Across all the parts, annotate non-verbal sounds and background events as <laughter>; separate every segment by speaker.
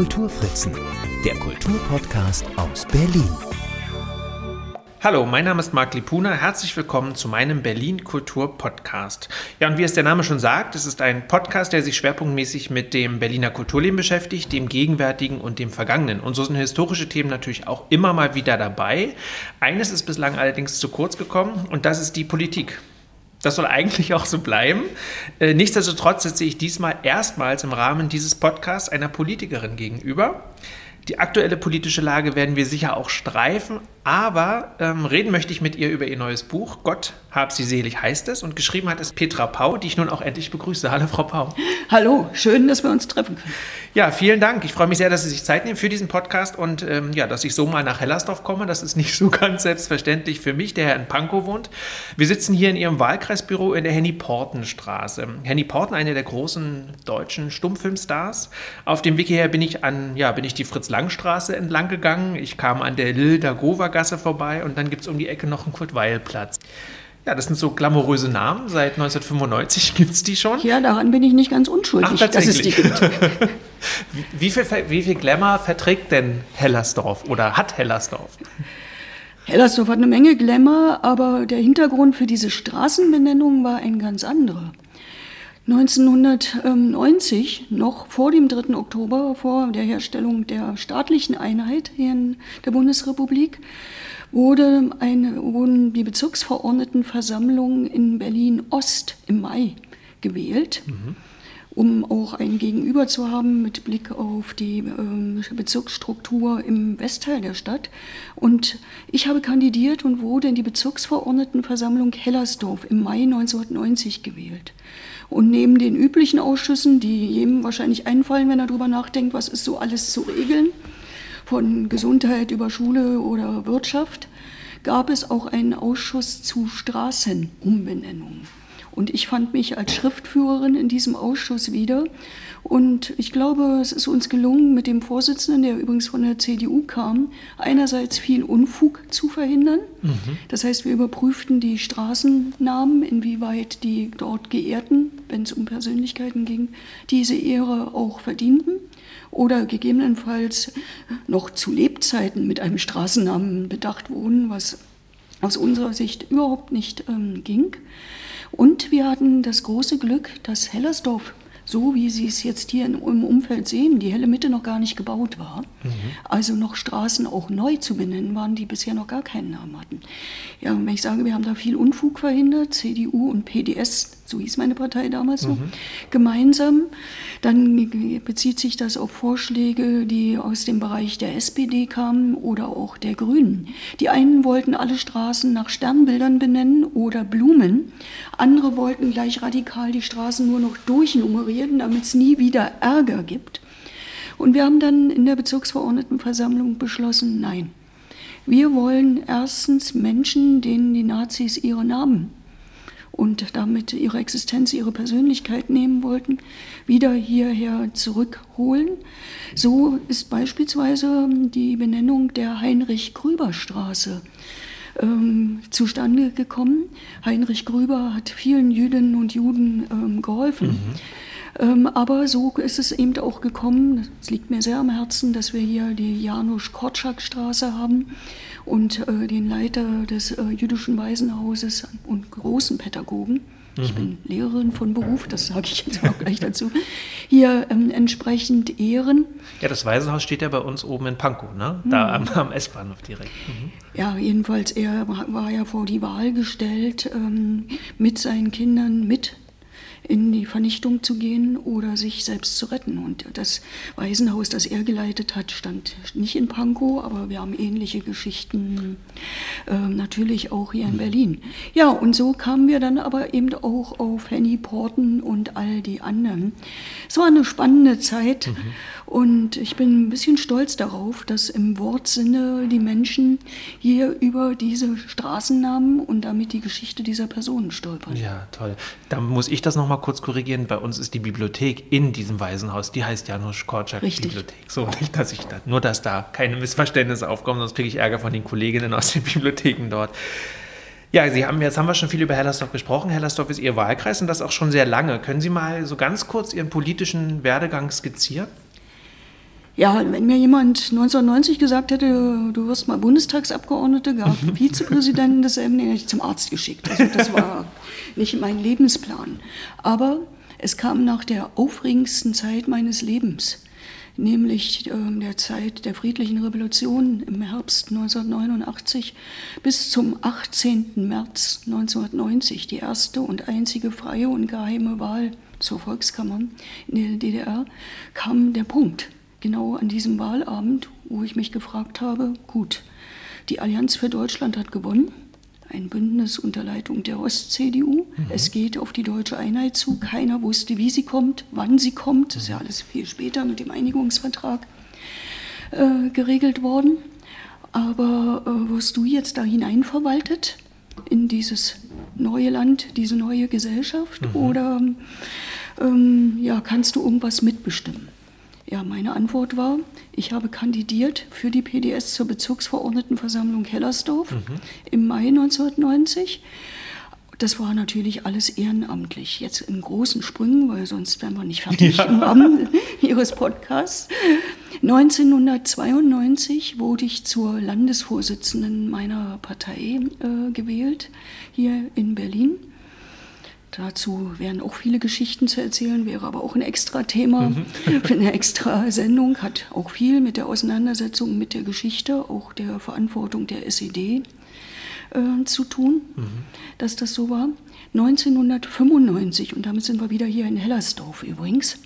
Speaker 1: Kulturfritzen, der Kulturpodcast aus Berlin.
Speaker 2: Hallo, mein Name ist Marc Lipuna. Herzlich willkommen zu meinem Berlin Kultur Podcast. Ja, und wie es der Name schon sagt, es ist ein Podcast, der sich schwerpunktmäßig mit dem Berliner Kulturleben beschäftigt, dem gegenwärtigen und dem vergangenen. Und so sind historische Themen natürlich auch immer mal wieder dabei. Eines ist bislang allerdings zu kurz gekommen und das ist die Politik. Das soll eigentlich auch so bleiben. Äh, nichtsdestotrotz sitze ich diesmal erstmals im Rahmen dieses Podcasts einer Politikerin gegenüber. Die aktuelle politische Lage werden wir sicher auch streifen, aber ähm, reden möchte ich mit ihr über ihr neues Buch. Gott hab sie selig heißt es. Und geschrieben hat es Petra Pau, die ich nun auch endlich begrüße. Hallo, Frau Pau.
Speaker 3: Hallo, schön, dass wir uns treffen können.
Speaker 2: Ja, vielen Dank. Ich freue mich sehr, dass Sie sich Zeit nehmen für diesen Podcast und ähm, ja, dass ich so mal nach Hellersdorf komme. Das ist nicht so <laughs> ganz selbstverständlich für mich, der Herr in Pankow wohnt. Wir sitzen hier in Ihrem Wahlkreisbüro in der Henny-Porten-Straße. Henny Porten, einer der großen deutschen Stummfilmstars. Auf dem Weg hierher bin ich an, ja, bin ich die Fritz-Lang-Straße entlang gegangen. Ich kam an der Lilda-Gova-Gasse vorbei und dann gibt es um die Ecke noch einen Kurt-Weil-Platz. Ja, das sind so glamouröse Namen. Seit 1995 gibt es die schon.
Speaker 3: Ja, daran bin ich nicht ganz unschuldig,
Speaker 2: Ach, dass es die gibt. <laughs> wie, wie, viel, wie viel Glamour verträgt denn Hellersdorf oder hat Hellersdorf?
Speaker 3: Hellersdorf hat eine Menge Glamour, aber der Hintergrund für diese Straßenbenennung war ein ganz anderer. 1990, noch vor dem 3. Oktober, vor der Herstellung der staatlichen Einheit hier in der Bundesrepublik, wurde eine, wurden die Bezirksverordnetenversammlung in Berlin-Ost im Mai gewählt. Mhm um auch ein Gegenüber zu haben mit Blick auf die äh, Bezirksstruktur im Westteil der Stadt. Und ich habe kandidiert und wurde in die Bezirksverordnetenversammlung Hellersdorf im Mai 1990 gewählt. Und neben den üblichen Ausschüssen, die jedem wahrscheinlich einfallen, wenn er darüber nachdenkt, was ist so alles zu regeln, von Gesundheit über Schule oder Wirtschaft, gab es auch einen Ausschuss zu Straßenumbenennungen. Und ich fand mich als Schriftführerin in diesem Ausschuss wieder. Und ich glaube, es ist uns gelungen, mit dem Vorsitzenden, der übrigens von der CDU kam, einerseits viel Unfug zu verhindern. Mhm. Das heißt, wir überprüften die Straßennamen, inwieweit die dort geehrten, wenn es um Persönlichkeiten ging, diese Ehre auch verdienten oder gegebenenfalls noch zu Lebzeiten mit einem Straßennamen bedacht wurden, was aus unserer Sicht überhaupt nicht ähm, ging. Und wir hatten das große Glück, dass Hellersdorf so wie Sie es jetzt hier im Umfeld sehen, die helle Mitte noch gar nicht gebaut war. Mhm. Also noch Straßen auch neu zu benennen waren, die bisher noch gar keinen Namen hatten. Ja, wenn ich sage, wir haben da viel Unfug verhindert, CDU und PDS so hieß meine Partei damals noch, mhm. gemeinsam. Dann bezieht sich das auf Vorschläge, die aus dem Bereich der SPD kamen oder auch der Grünen. Die einen wollten alle Straßen nach Sternbildern benennen oder Blumen. Andere wollten gleich radikal die Straßen nur noch durchnummerieren, damit es nie wieder Ärger gibt. Und wir haben dann in der Bezirksverordnetenversammlung beschlossen, nein. Wir wollen erstens Menschen, denen die Nazis ihre Namen und damit ihre Existenz, ihre Persönlichkeit nehmen wollten, wieder hierher zurückholen. So ist beispielsweise die Benennung der Heinrich-Grüber-Straße ähm, zustande gekommen. Heinrich Grüber hat vielen Jüdinnen und Juden ähm, geholfen. Mhm. Ähm, aber so ist es eben auch gekommen, es liegt mir sehr am Herzen, dass wir hier die Janusz-Korczak-Straße haben und äh, den Leiter des äh, jüdischen Waisenhauses und großen Pädagogen. Ich mhm. bin Lehrerin von Beruf, das sage ich jetzt auch gleich dazu. Hier ähm, entsprechend ehren.
Speaker 2: Ja, das Waisenhaus steht ja bei uns oben in Pankow, ne? Da mhm. am, am S-Bahnhof direkt. Mhm.
Speaker 3: Ja, jedenfalls, er war ja vor die Wahl gestellt, ähm, mit seinen Kindern mit in die Vernichtung zu gehen oder sich selbst zu retten. Und das Waisenhaus, das er geleitet hat, stand nicht in Pankow, aber wir haben ähnliche Geschichten äh, natürlich auch hier in Berlin. Ja, und so kamen wir dann aber eben auch auf Henny Porten und all die anderen. Es war eine spannende Zeit mhm. Und ich bin ein bisschen stolz darauf, dass im Wortsinne die Menschen hier über diese Straßennamen und damit die Geschichte dieser Personen stolpern.
Speaker 2: Ja, toll. Da muss ich das noch mal kurz korrigieren. Bei uns ist die Bibliothek in diesem Waisenhaus, die heißt Janusz Korczak Bibliothek. So, nicht, <laughs> dass ich da, nur, dass da keine Missverständnisse aufkommen, sonst kriege ich Ärger von den Kolleginnen aus den <laughs> Bibliotheken dort. Ja, Sie haben, jetzt haben wir schon viel über Hellersdorf gesprochen. Hellersdorf ist Ihr Wahlkreis und das auch schon sehr lange. Können Sie mal so ganz kurz Ihren politischen Werdegang skizzieren?
Speaker 3: Ja, wenn mir jemand 1990 gesagt hätte, du wirst mal Bundestagsabgeordnete, gar <laughs> Vizepräsidenten desselben, den hätte ich zum Arzt geschickt. Also das war nicht mein Lebensplan. Aber es kam nach der aufregendsten Zeit meines Lebens, nämlich äh, der Zeit der friedlichen Revolution im Herbst 1989 bis zum 18. März 1990, die erste und einzige freie und geheime Wahl zur Volkskammer in der DDR, kam der Punkt genau an diesem Wahlabend, wo ich mich gefragt habe, gut, die Allianz für Deutschland hat gewonnen, ein Bündnis unter Leitung der Ost-CDU. Mhm. Es geht auf die deutsche Einheit zu. Keiner wusste, wie sie kommt, wann sie kommt. Das ist ja alles viel später mit dem Einigungsvertrag äh, geregelt worden. Aber äh, wirst du jetzt da hineinverwaltet in dieses neue Land, diese neue Gesellschaft? Mhm. Oder ähm, ja, kannst du irgendwas mitbestimmen? Ja, meine Antwort war, ich habe kandidiert für die PDS zur Bezirksverordnetenversammlung Hellersdorf mhm. im Mai 1990. Das war natürlich alles ehrenamtlich. Jetzt in großen Sprüngen, weil sonst wären wir nicht fertig <laughs> ja. im Rahmen Ihres Podcasts. 1992 wurde ich zur Landesvorsitzenden meiner Partei äh, gewählt, hier in Berlin. Dazu wären auch viele Geschichten zu erzählen, wäre aber auch ein extra Thema mhm. <laughs> für eine extra Sendung, hat auch viel mit der Auseinandersetzung mit der Geschichte, auch der Verantwortung der SED äh, zu tun, mhm. dass das so war. 1995, und damit sind wir wieder hier in Hellersdorf übrigens,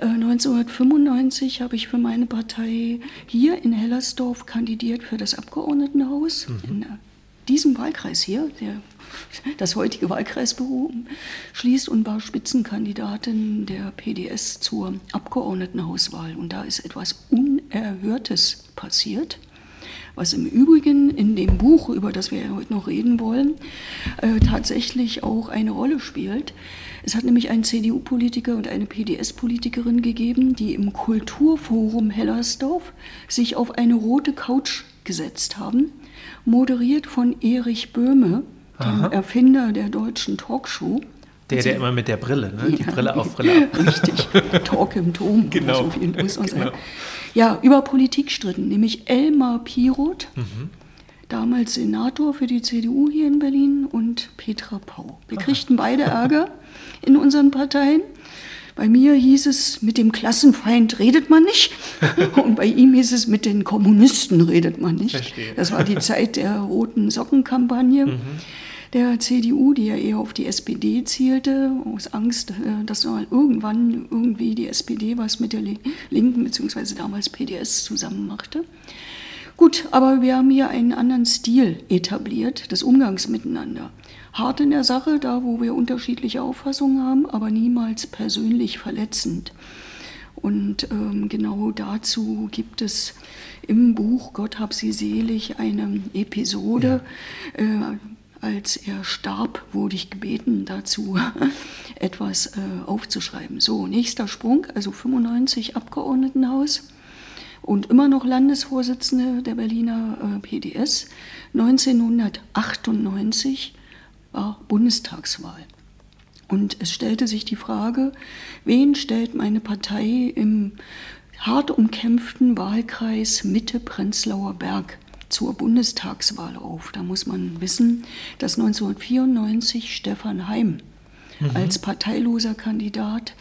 Speaker 3: 1995 äh, habe ich für meine Partei hier in Hellersdorf kandidiert für das Abgeordnetenhaus mhm. in diesem Wahlkreis hier, der das heutige Wahlkreisbüro schließt und war Spitzenkandidatin der PDS zur Abgeordnetenhauswahl. Und da ist etwas Unerhörtes passiert, was im Übrigen in dem Buch, über das wir heute noch reden wollen, äh, tatsächlich auch eine Rolle spielt. Es hat nämlich einen CDU-Politiker und eine PDS-Politikerin gegeben, die im Kulturforum Hellersdorf sich auf eine rote Couch gesetzt haben, moderiert von Erich Böhme, dem Erfinder der deutschen Talkshow.
Speaker 2: Der, der immer mit der Brille, ne? die Brille auf, Brille <laughs>
Speaker 3: ab. Richtig, Talk im Turm. Genau. So genau. Ja, über Politik stritten, nämlich Elmar Piroth, mhm. damals Senator für die CDU hier in Berlin, und Petra Pau. Wir kriegten beide Ärger <laughs> in unseren Parteien. Bei mir hieß es, mit dem Klassenfeind redet man nicht. <laughs> Und bei ihm hieß es, mit den Kommunisten redet man nicht. Verstehe. Das war die Zeit der roten Sockenkampagne. Mhm der CDU, die ja eher auf die SPD zielte, aus Angst, äh, dass mal irgendwann irgendwie die SPD was mit der Linken bzw. damals PDS zusammen machte. Gut, aber wir haben hier einen anderen Stil etabliert des Umgangs miteinander hart in der Sache, da wo wir unterschiedliche Auffassungen haben, aber niemals persönlich verletzend. Und ähm, genau dazu gibt es im Buch Gott hab sie selig eine Episode. Ja. Äh, als er starb, wurde ich gebeten, dazu <laughs> etwas äh, aufzuschreiben. So, nächster Sprung, also 95 Abgeordnetenhaus und immer noch Landesvorsitzende der Berliner äh, PDS. 1998 war Bundestagswahl. Und es stellte sich die Frage, wen stellt meine Partei im hart umkämpften Wahlkreis Mitte-Prenzlauer Berg zur Bundestagswahl auf? Da muss man wissen, dass 1994 Stefan Heim mhm. als parteiloser Kandidat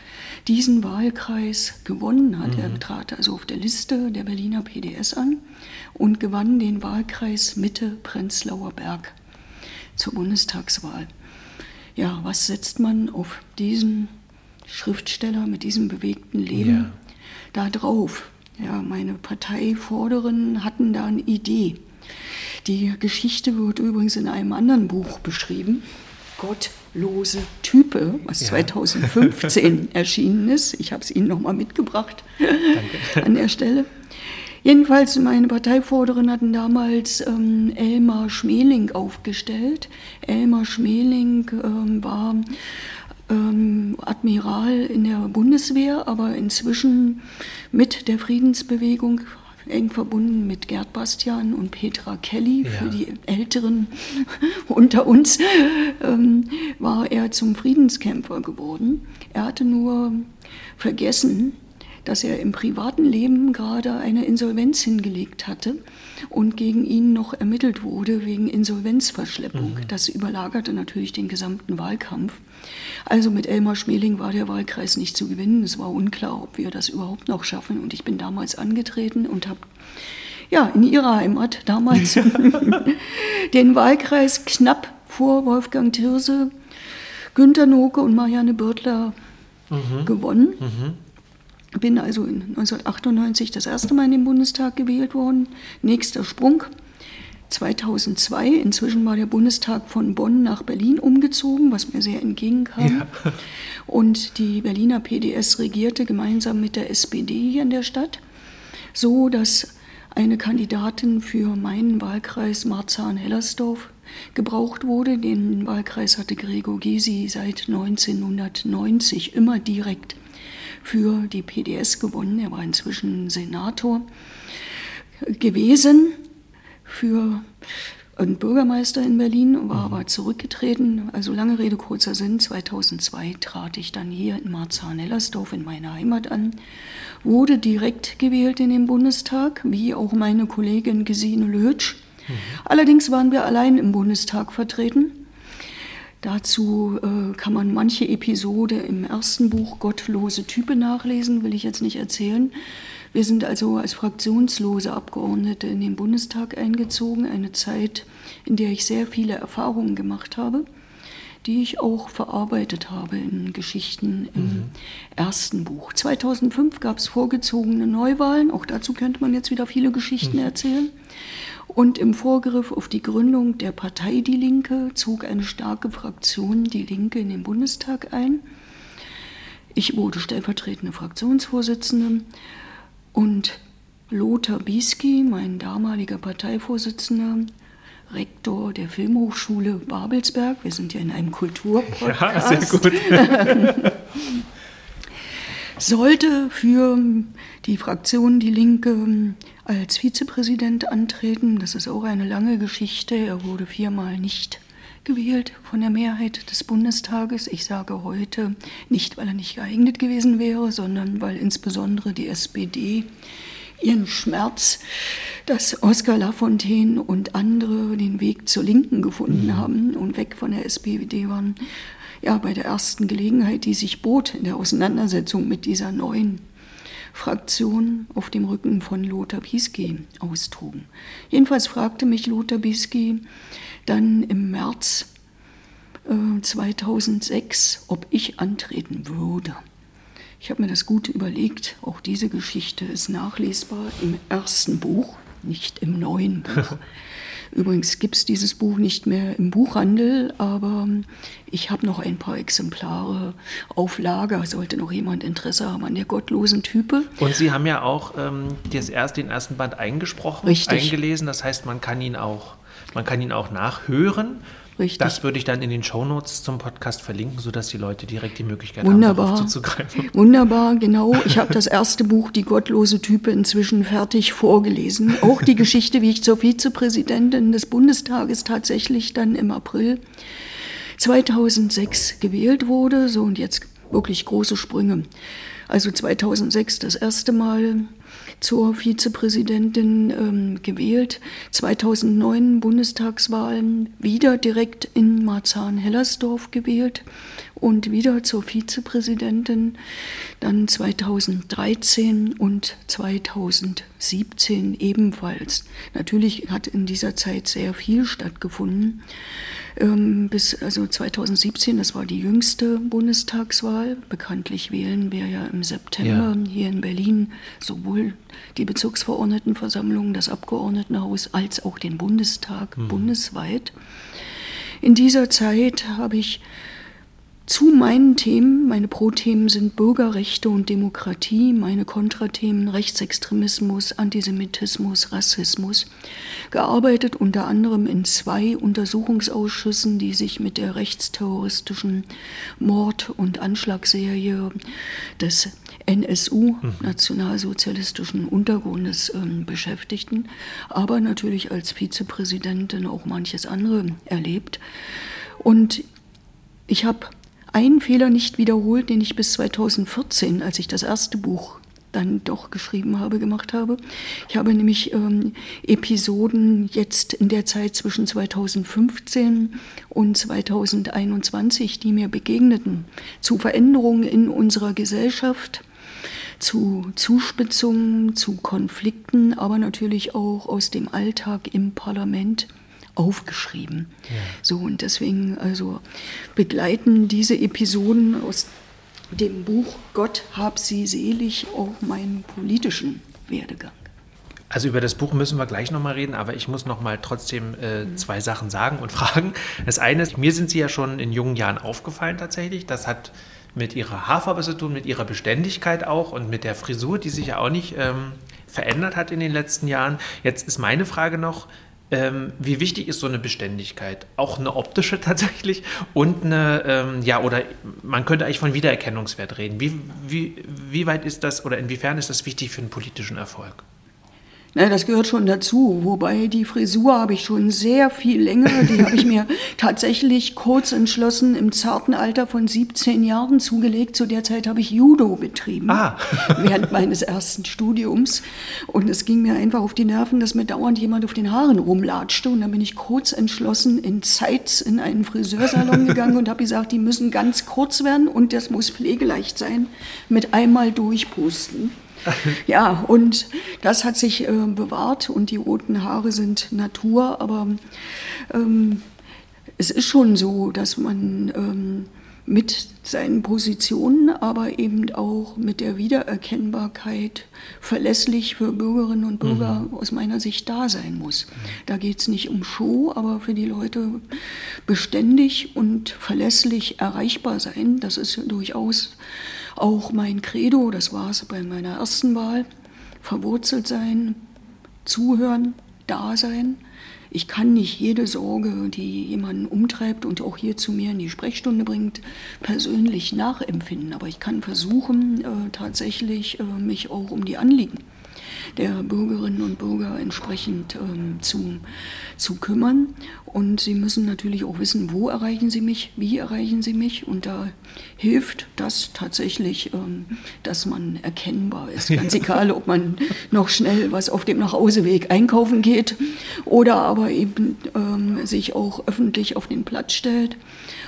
Speaker 3: diesen Wahlkreis gewonnen hat. Mhm. Er trat also auf der Liste der Berliner PDS an und gewann den Wahlkreis Mitte-Prenzlauer Berg zur Bundestagswahl. Ja, was setzt man auf diesen Schriftsteller mit diesem bewegten Leben ja. da drauf? Ja, meine Parteivorderinnen hatten da eine Idee. Die Geschichte wird übrigens in einem anderen Buch beschrieben. Gottlose Type, was ja. 2015 <laughs> erschienen ist. Ich habe es Ihnen nochmal mitgebracht Danke. <laughs> an der Stelle. Jedenfalls, meine Parteivorderin hatten damals ähm, Elmar Schmeling aufgestellt. Elmar Schmeling ähm, war ähm, Admiral in der Bundeswehr, aber inzwischen mit der Friedensbewegung eng verbunden mit Gerd Bastian und Petra Kelly. Ja. Für die Älteren <laughs> unter uns ähm, war er zum Friedenskämpfer geworden. Er hatte nur vergessen, dass er im privaten Leben gerade eine Insolvenz hingelegt hatte und gegen ihn noch ermittelt wurde wegen Insolvenzverschleppung. Mhm. Das überlagerte natürlich den gesamten Wahlkampf. Also mit Elmar Schmeling war der Wahlkreis nicht zu gewinnen. Es war unklar, ob wir das überhaupt noch schaffen. Und ich bin damals angetreten und habe ja, in ihrer Heimat damals <laughs> den Wahlkreis knapp vor Wolfgang Thirse, Günter Noke und Marianne Birtler mhm. gewonnen. Mhm. Bin also in 1998 das erste Mal in den Bundestag gewählt worden. Nächster Sprung. 2002, inzwischen war der Bundestag von Bonn nach Berlin umgezogen, was mir sehr entgegenkam. Ja. Und die Berliner PDS regierte gemeinsam mit der SPD hier in der Stadt, so dass eine Kandidatin für meinen Wahlkreis Marzahn-Hellersdorf gebraucht wurde. Den Wahlkreis hatte Gregor Gysi seit 1990 immer direkt für die PDS gewonnen. Er war inzwischen Senator gewesen für einen Bürgermeister in Berlin, war mhm. aber zurückgetreten. Also lange Rede, kurzer Sinn. 2002 trat ich dann hier in Marzahn-Hellersdorf in meiner Heimat an, wurde direkt gewählt in den Bundestag, wie auch meine Kollegin Gesine Lötsch. Mhm. Allerdings waren wir allein im Bundestag vertreten. Dazu äh, kann man manche Episode im ersten Buch Gottlose Type nachlesen, will ich jetzt nicht erzählen. Wir sind also als fraktionslose Abgeordnete in den Bundestag eingezogen, eine Zeit, in der ich sehr viele Erfahrungen gemacht habe, die ich auch verarbeitet habe in Geschichten im mhm. ersten Buch. 2005 gab es vorgezogene Neuwahlen, auch dazu könnte man jetzt wieder viele Geschichten mhm. erzählen. Und im Vorgriff auf die Gründung der Partei Die Linke zog eine starke Fraktion Die Linke in den Bundestag ein. Ich wurde stellvertretende Fraktionsvorsitzende und Lothar Bieski, mein damaliger Parteivorsitzender, Rektor der Filmhochschule Babelsberg, wir sind ja in einem Kulturpodcast, ja, sehr gut. <laughs> sollte für die Fraktion Die Linke als Vizepräsident antreten. Das ist auch eine lange Geschichte. Er wurde viermal nicht gewählt von der Mehrheit des Bundestages. Ich sage heute nicht, weil er nicht geeignet gewesen wäre, sondern weil insbesondere die SPD ihren Schmerz, dass Oskar Lafontaine und andere den Weg zur Linken gefunden mhm. haben und weg von der SPD waren, ja, bei der ersten Gelegenheit, die sich bot in der Auseinandersetzung mit dieser neuen Fraktion auf dem Rücken von Lothar Bisky austrugen. Jedenfalls fragte mich Lothar Bisky, dann im März äh, 2006, ob ich antreten würde. Ich habe mir das gut überlegt. Auch diese Geschichte ist nachlesbar im ersten Buch, nicht im neuen Buch. <laughs> Übrigens gibt es dieses Buch nicht mehr im Buchhandel, aber ich habe noch ein paar Exemplare auf Lager, sollte noch jemand Interesse haben an der gottlosen Type.
Speaker 2: Und Sie haben ja auch ähm, das erst, den ersten Band eingesprochen, Richtig. eingelesen. Das heißt, man kann ihn auch man kann ihn auch nachhören. Richtig. Das würde ich dann in den Shownotes zum Podcast verlinken, sodass die Leute direkt die Möglichkeit
Speaker 3: Wunderbar.
Speaker 2: haben,
Speaker 3: darauf zuzugreifen. <laughs> Wunderbar, genau. Ich habe das erste Buch, Die gottlose Type, inzwischen fertig vorgelesen. Auch die Geschichte, wie ich zur Vizepräsidentin des Bundestages tatsächlich dann im April 2006 gewählt wurde. So und jetzt wirklich große Sprünge. Also 2006 das erste Mal zur Vizepräsidentin ähm, gewählt. 2009 Bundestagswahlen wieder direkt in Marzahn-Hellersdorf gewählt und wieder zur Vizepräsidentin. Dann 2013 und 2017 ebenfalls. Natürlich hat in dieser Zeit sehr viel stattgefunden. Ähm, bis also 2017, das war die jüngste Bundestagswahl. Bekanntlich wählen wir ja im September ja. hier in Berlin sowohl die Bezirksverordnetenversammlung, das Abgeordnetenhaus als auch den Bundestag mhm. bundesweit. In dieser Zeit habe ich zu meinen Themen. Meine Pro-Themen sind Bürgerrechte und Demokratie, meine Kontrathemen Rechtsextremismus, Antisemitismus, Rassismus. Gearbeitet unter anderem in zwei Untersuchungsausschüssen, die sich mit der rechtsterroristischen Mord- und Anschlagsserie des NSU, mhm. nationalsozialistischen Untergrundes, äh, beschäftigten, aber natürlich als Vizepräsidentin auch manches andere erlebt. Und ich habe einen Fehler nicht wiederholt, den ich bis 2014, als ich das erste Buch dann doch geschrieben habe, gemacht habe. Ich habe nämlich ähm, Episoden jetzt in der Zeit zwischen 2015 und 2021, die mir begegneten, zu Veränderungen in unserer Gesellschaft, zu Zuspitzungen, zu Konflikten, aber natürlich auch aus dem Alltag im Parlament aufgeschrieben. Ja. So und deswegen also begleiten diese Episoden aus dem Buch Gott hab sie selig auch meinen politischen Werdegang.
Speaker 2: Also über das Buch müssen wir gleich nochmal reden, aber ich muss nochmal trotzdem äh, zwei Sachen sagen und <laughs> fragen. Das eine ist, mir sind Sie ja schon in jungen Jahren aufgefallen tatsächlich. Das hat mit Ihrer Haarfarbe zu tun, mit Ihrer Beständigkeit auch und mit der Frisur, die sich ja auch nicht ähm, verändert hat in den letzten Jahren. Jetzt ist meine Frage noch, ähm, wie wichtig ist so eine Beständigkeit? Auch eine optische <laughs> tatsächlich und eine, ähm, ja, oder man könnte eigentlich von Wiedererkennungswert reden. Wie, wie, wie weit ist das oder inwiefern ist das wichtig für einen politischen Erfolg?
Speaker 3: Na, das gehört schon dazu. Wobei die Frisur habe ich schon sehr viel länger. Die habe ich mir <laughs> tatsächlich kurz entschlossen im zarten Alter von 17 Jahren zugelegt. Zu der Zeit habe ich Judo betrieben. Ah. <laughs> während meines ersten Studiums. Und es ging mir einfach auf die Nerven, dass mir dauernd jemand auf den Haaren rumlatschte. Und dann bin ich kurz entschlossen in Zeitz in einen Friseursalon <laughs> gegangen und habe gesagt, die müssen ganz kurz werden und das muss pflegeleicht sein. Mit einmal durchpusten. <laughs> ja, und das hat sich äh, bewahrt und die roten Haare sind Natur, aber ähm, es ist schon so, dass man ähm, mit seinen Positionen, aber eben auch mit der Wiedererkennbarkeit verlässlich für Bürgerinnen und Bürger mhm. aus meiner Sicht da sein muss. Da geht es nicht um Show, aber für die Leute beständig und verlässlich erreichbar sein. Das ist durchaus auch mein Credo, das war es bei meiner ersten Wahl, verwurzelt sein, zuhören, da sein. Ich kann nicht jede Sorge, die jemanden umtreibt und auch hier zu mir in die Sprechstunde bringt, persönlich nachempfinden. Aber ich kann versuchen, äh, tatsächlich äh, mich auch um die Anliegen der Bürgerinnen und Bürger entsprechend ähm, zu, zu kümmern. Und sie müssen natürlich auch wissen, wo erreichen sie mich, wie erreichen sie mich. Und da hilft das tatsächlich, ähm, dass man erkennbar ist. <laughs> Ganz egal, ob man noch schnell was auf dem Nachhauseweg einkaufen geht oder aber eben ähm, sich auch öffentlich auf den Platz stellt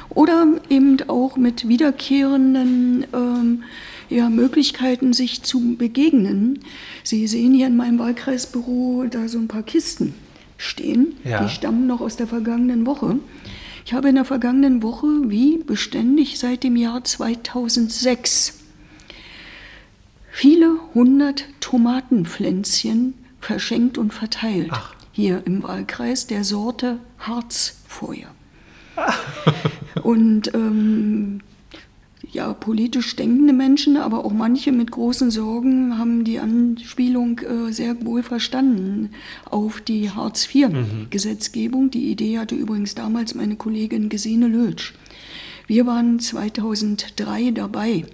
Speaker 3: oder eben auch mit wiederkehrenden ähm, ja, Möglichkeiten, sich zu begegnen. Sie sehen hier in meinem Wahlkreisbüro da so ein paar Kisten stehen. Ja. Die stammen noch aus der vergangenen Woche. Ich habe in der vergangenen Woche, wie beständig seit dem Jahr 2006, viele hundert Tomatenpflänzchen verschenkt und verteilt. Ach. Hier im Wahlkreis der Sorte Harzfeuer. und ähm, ja, politisch denkende Menschen, aber auch manche mit großen Sorgen haben die Anspielung äh, sehr wohl verstanden auf die Hartz-IV-Gesetzgebung. Mhm. Die Idee hatte übrigens damals meine Kollegin Gesine Lötsch. Wir waren 2003 dabei,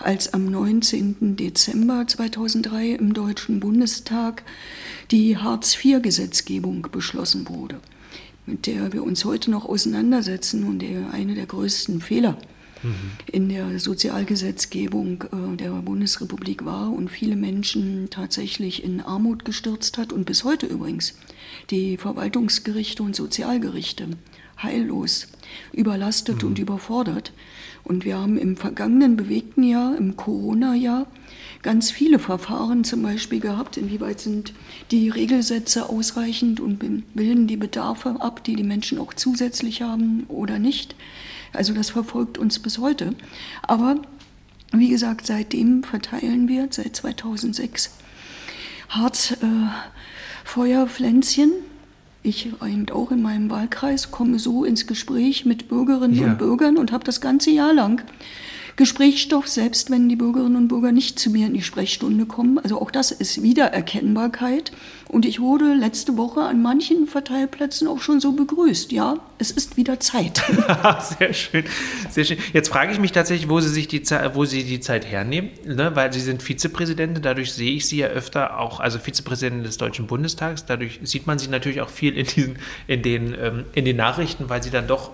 Speaker 3: als am 19. Dezember 2003 im Deutschen Bundestag die Hartz-IV-Gesetzgebung beschlossen wurde, mit der wir uns heute noch auseinandersetzen und der eine der größten Fehler in der Sozialgesetzgebung äh, der Bundesrepublik war und viele Menschen tatsächlich in Armut gestürzt hat und bis heute übrigens die Verwaltungsgerichte und Sozialgerichte heillos überlastet mhm. und überfordert. Und wir haben im vergangenen bewegten Jahr, im Corona-Jahr, ganz viele Verfahren zum Beispiel gehabt. Inwieweit sind die Regelsätze ausreichend und bilden die Bedarfe ab, die die Menschen auch zusätzlich haben oder nicht? Also das verfolgt uns bis heute. Aber wie gesagt, seitdem verteilen wir, seit 2006, Harzfeuerpflänzchen. Äh, ich eben auch in meinem Wahlkreis komme so ins Gespräch mit Bürgerinnen ja. und Bürgern und habe das ganze Jahr lang Gesprächsstoff, selbst wenn die Bürgerinnen und Bürger nicht zu mir in die Sprechstunde kommen. Also auch das ist Wiedererkennbarkeit. Und ich wurde letzte Woche an manchen Verteilplätzen auch schon so begrüßt. Ja, es ist wieder Zeit. <laughs>
Speaker 2: sehr schön, sehr schön. Jetzt frage ich mich tatsächlich, wo Sie sich die Zeit, wo Sie die Zeit hernehmen, ne? weil Sie sind Vizepräsidentin. Dadurch sehe ich Sie ja öfter auch, also Vizepräsidentin des Deutschen Bundestags. Dadurch sieht man Sie natürlich auch viel in diesen, in den, ähm, in den Nachrichten, weil Sie dann doch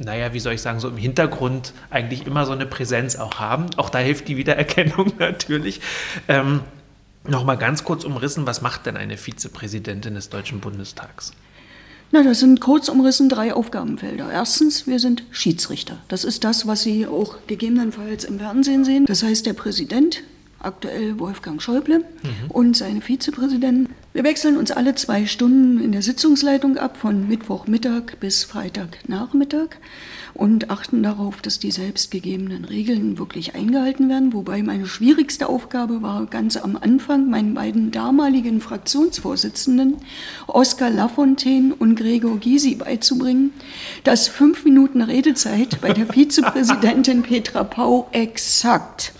Speaker 2: naja, wie soll ich sagen, so im Hintergrund eigentlich immer so eine Präsenz auch haben. Auch da hilft die Wiedererkennung <laughs> natürlich. Ähm, Nochmal ganz kurz umrissen, was macht denn eine Vizepräsidentin des Deutschen Bundestags?
Speaker 3: Na, das sind kurz umrissen drei Aufgabenfelder. Erstens, wir sind Schiedsrichter. Das ist das, was Sie auch gegebenenfalls im Fernsehen sehen. Das heißt, der Präsident, aktuell Wolfgang Schäuble, mhm. und seine Vizepräsidenten. Wir wechseln uns alle zwei Stunden in der Sitzungsleitung ab, von Mittwochmittag bis Freitagnachmittag und achten darauf, dass die selbstgegebenen Regeln wirklich eingehalten werden. Wobei meine schwierigste Aufgabe war ganz am Anfang, meinen beiden damaligen Fraktionsvorsitzenden, Oskar Lafontaine und Gregor Gysi, beizubringen, dass fünf Minuten Redezeit bei der <laughs> Vizepräsidentin Petra Pau exakt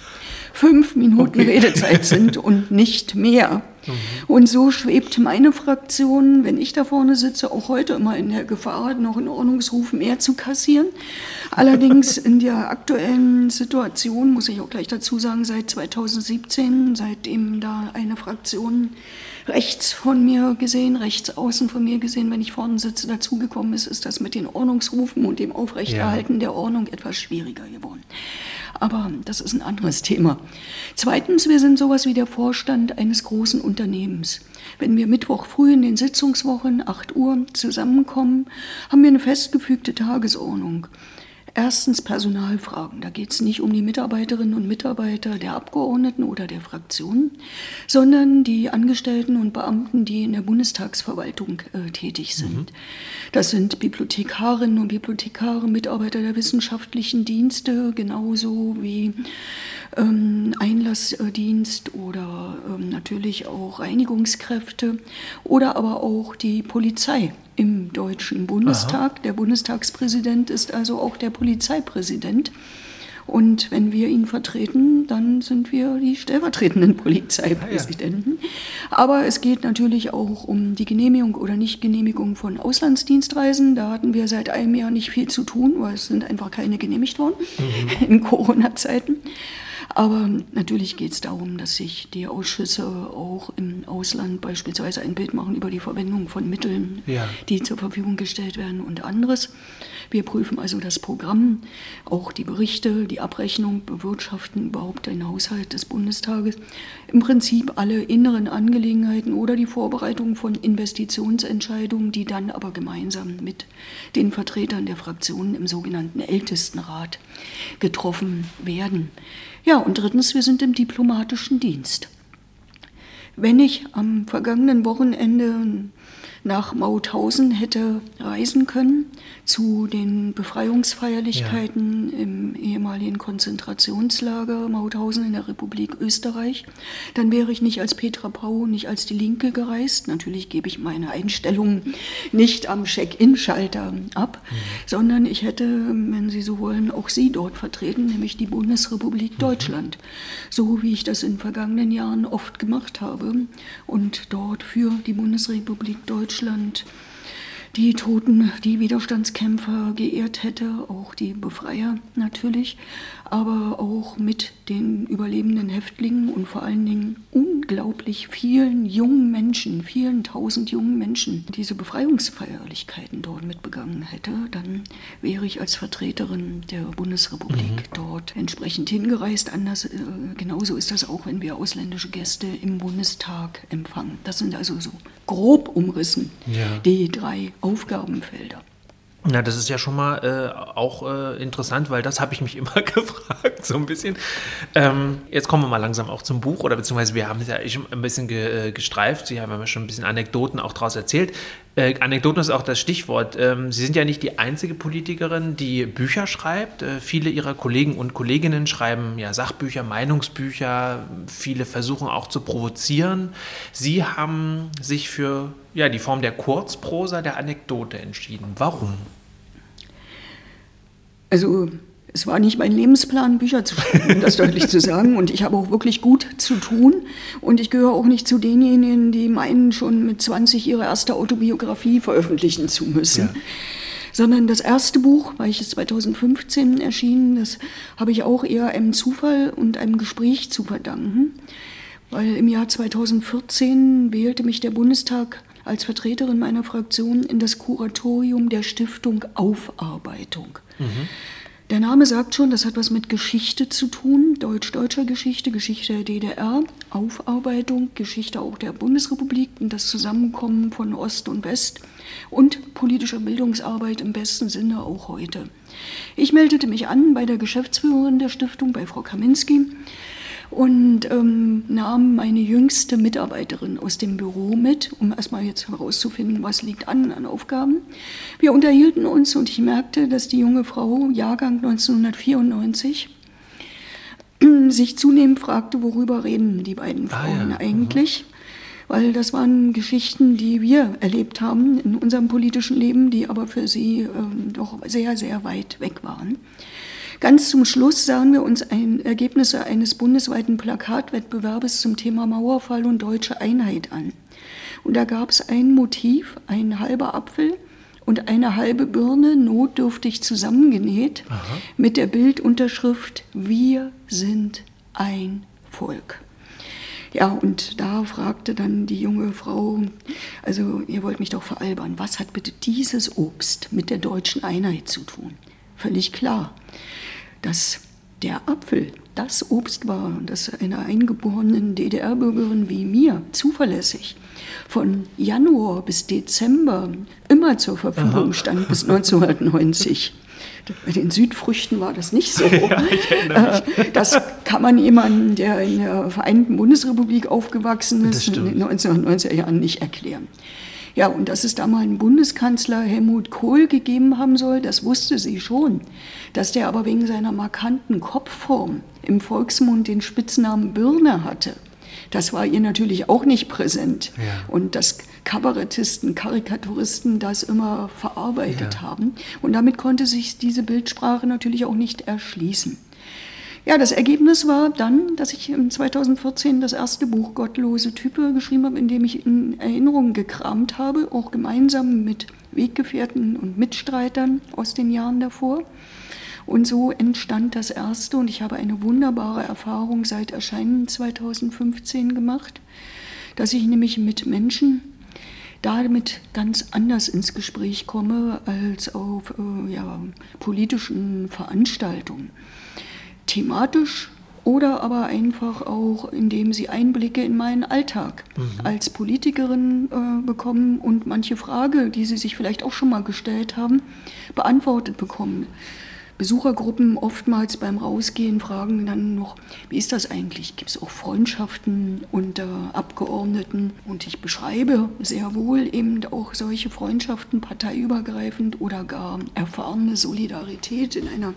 Speaker 3: fünf Minuten okay. Redezeit sind <laughs> und nicht mehr. Mhm. Und so schwebt meine Fraktion, wenn ich da vorne sitze, auch heute immer in der Gefahr, noch einen Ordnungsruf mehr zu kassieren. Allerdings <laughs> in der aktuellen Situation, muss ich auch gleich dazu sagen, seit 2017, seitdem da eine Fraktion rechts von mir gesehen, rechts außen von mir gesehen, wenn ich vorne sitze, dazugekommen ist, ist das mit den Ordnungsrufen und dem Aufrechterhalten ja. der Ordnung etwas schwieriger geworden. Aber das ist ein anderes Thema. Zweitens, wir sind sowas wie der Vorstand eines großen Unternehmens. Wenn wir Mittwoch früh in den Sitzungswochen, 8 Uhr, zusammenkommen, haben wir eine festgefügte Tagesordnung. Erstens Personalfragen. Da geht es nicht um die Mitarbeiterinnen und Mitarbeiter der Abgeordneten oder der Fraktionen, sondern die Angestellten und Beamten, die in der Bundestagsverwaltung äh, tätig sind. Mhm. Das sind Bibliothekarinnen und Bibliothekare, Mitarbeiter der wissenschaftlichen Dienste, genauso wie ähm, Einlassdienst oder ähm, natürlich auch Reinigungskräfte oder aber auch die Polizei im Deutschen Bundestag. Aha. Der Bundestagspräsident ist also auch der Polizeipräsident. Und wenn wir ihn vertreten, dann sind wir die stellvertretenden Polizeipräsidenten. Ah, ja. Aber es geht natürlich auch um die Genehmigung oder Nichtgenehmigung von Auslandsdienstreisen. Da hatten wir seit einem Jahr nicht viel zu tun, weil es sind einfach keine genehmigt worden mhm. <laughs> in Corona-Zeiten. Aber natürlich geht es darum, dass sich die Ausschüsse auch im Ausland beispielsweise ein Bild machen über die Verwendung von Mitteln, ja. die zur Verfügung gestellt werden und anderes. Wir prüfen also das Programm, auch die Berichte, die Abrechnung, bewirtschaften überhaupt den Haushalt des Bundestages. Im Prinzip alle inneren Angelegenheiten oder die Vorbereitung von Investitionsentscheidungen, die dann aber gemeinsam mit den Vertretern der Fraktionen im sogenannten Ältestenrat getroffen werden. Ja, und drittens, wir sind im diplomatischen Dienst. Wenn ich am vergangenen Wochenende nach Mauthausen hätte reisen können, zu den Befreiungsfeierlichkeiten ja. im ehemaligen Konzentrationslager Mauthausen in der Republik Österreich, dann wäre ich nicht als Petra Pau, nicht als die Linke gereist. Natürlich gebe ich meine Einstellung nicht am Check-in-Schalter ab, mhm. sondern ich hätte, wenn Sie so wollen, auch Sie dort vertreten, nämlich die Bundesrepublik mhm. Deutschland. So wie ich das in vergangenen Jahren oft gemacht habe und dort für die Bundesrepublik Deutschland die Toten, die Widerstandskämpfer geehrt hätte, auch die Befreier natürlich, aber auch mit den überlebenden Häftlingen und vor allen Dingen unglaublich vielen jungen Menschen, vielen tausend jungen Menschen, diese Befreiungsfeierlichkeiten dort mitbegangen hätte, dann wäre ich als Vertreterin der Bundesrepublik mhm. dort entsprechend hingereist. Anders, äh, genauso ist das auch, wenn wir ausländische Gäste im Bundestag empfangen. Das sind also so grob umrissen ja. die drei Aufgabenfelder.
Speaker 2: Na, das ist ja schon mal äh, auch äh, interessant, weil das habe ich mich <laughs> immer gefragt, so ein bisschen. Ähm, jetzt kommen wir mal langsam auch zum Buch, oder beziehungsweise wir haben es ja ein bisschen ge, äh, gestreift. Sie haben ja schon ein bisschen Anekdoten auch daraus erzählt. Äh, Anekdoten ist auch das Stichwort. Ähm, Sie sind ja nicht die einzige Politikerin, die Bücher schreibt. Äh, viele Ihrer Kollegen und Kolleginnen schreiben ja Sachbücher, Meinungsbücher. Viele versuchen auch zu provozieren. Sie haben sich für ja, die Form der Kurzprosa, der Anekdote entschieden. Warum?
Speaker 3: Also es war nicht mein Lebensplan, Bücher zu schreiben, um das deutlich zu sagen. Und ich habe auch wirklich gut zu tun. Und ich gehöre auch nicht zu denjenigen, die meinen, schon mit 20 ihre erste Autobiografie veröffentlichen zu müssen. Ja. Sondern das erste Buch, welches 2015 erschienen, das habe ich auch eher einem Zufall und einem Gespräch zu verdanken. Weil im Jahr 2014 wählte mich der Bundestag als Vertreterin meiner Fraktion in das Kuratorium der Stiftung Aufarbeitung. Mhm. Der Name sagt schon, das hat was mit Geschichte zu tun, deutsch-deutscher Geschichte, Geschichte der DDR, Aufarbeitung, Geschichte auch der Bundesrepublik und das Zusammenkommen von Ost und West und politischer Bildungsarbeit im besten Sinne auch heute. Ich meldete mich an bei der Geschäftsführerin der Stiftung, bei Frau Kaminski und ähm, nahm meine jüngste Mitarbeiterin aus dem Büro mit, um erstmal jetzt herauszufinden, was liegt an an Aufgaben. Wir unterhielten uns und ich merkte, dass die junge Frau, Jahrgang 1994, <clears throat> sich zunehmend fragte, worüber reden die beiden Frauen ah, ja. eigentlich. Mhm. Weil das waren Geschichten, die wir erlebt haben in unserem politischen Leben, die aber für sie ähm, doch sehr, sehr weit weg waren. Ganz zum Schluss sahen wir uns ein, Ergebnisse eines bundesweiten Plakatwettbewerbes zum Thema Mauerfall und deutsche Einheit an. Und da gab es ein Motiv, ein halber Apfel und eine halbe Birne notdürftig zusammengenäht Aha. mit der Bildunterschrift Wir sind ein Volk. Ja, und da fragte dann die junge Frau, also ihr wollt mich doch veralbern, was hat bitte dieses Obst mit der deutschen Einheit zu tun? Völlig klar dass der Apfel das Obst war, das einer eingeborenen DDR-Bürgerin wie mir zuverlässig von Januar bis Dezember immer zur Verfügung Aha. stand bis 1990. Bei den Südfrüchten war das nicht so. <laughs> Ja, äh, das kann man jemandem, der in der Vereinten Bundesrepublik aufgewachsen ist, in den 1990er Jahren nicht erklären. Ja, und dass es da mal einen Bundeskanzler Helmut Kohl gegeben haben soll, das wusste sie schon. Dass der aber wegen seiner markanten Kopfform im Volksmund den Spitznamen Birne hatte, das war ihr natürlich auch nicht präsent. Ja. Und dass Kabarettisten, Karikaturisten das immer verarbeitet ja. haben. Und damit konnte sich diese Bildsprache natürlich auch nicht erschließen. Ja, das Ergebnis war dann, dass ich 2014 das erste Buch Gottlose Type geschrieben habe, in dem ich in Erinnerungen gekramt habe, auch gemeinsam mit Weggefährten und Mitstreitern aus den Jahren davor. Und so entstand das erste und ich habe eine wunderbare Erfahrung seit Erscheinen 2015 gemacht, dass ich nämlich mit Menschen damit ganz anders ins Gespräch komme als auf äh, ja, politischen Veranstaltungen thematisch oder aber einfach auch, indem sie Einblicke in meinen Alltag mhm. als Politikerin äh, bekommen und manche Frage, die sie sich vielleicht auch schon mal gestellt haben, beantwortet bekommen. Besuchergruppen oftmals beim Rausgehen fragen dann noch, wie ist das eigentlich? Gibt es auch Freundschaften unter Abgeordneten? Und ich beschreibe sehr wohl eben auch solche Freundschaften parteiübergreifend oder gar erfahrene Solidarität in einer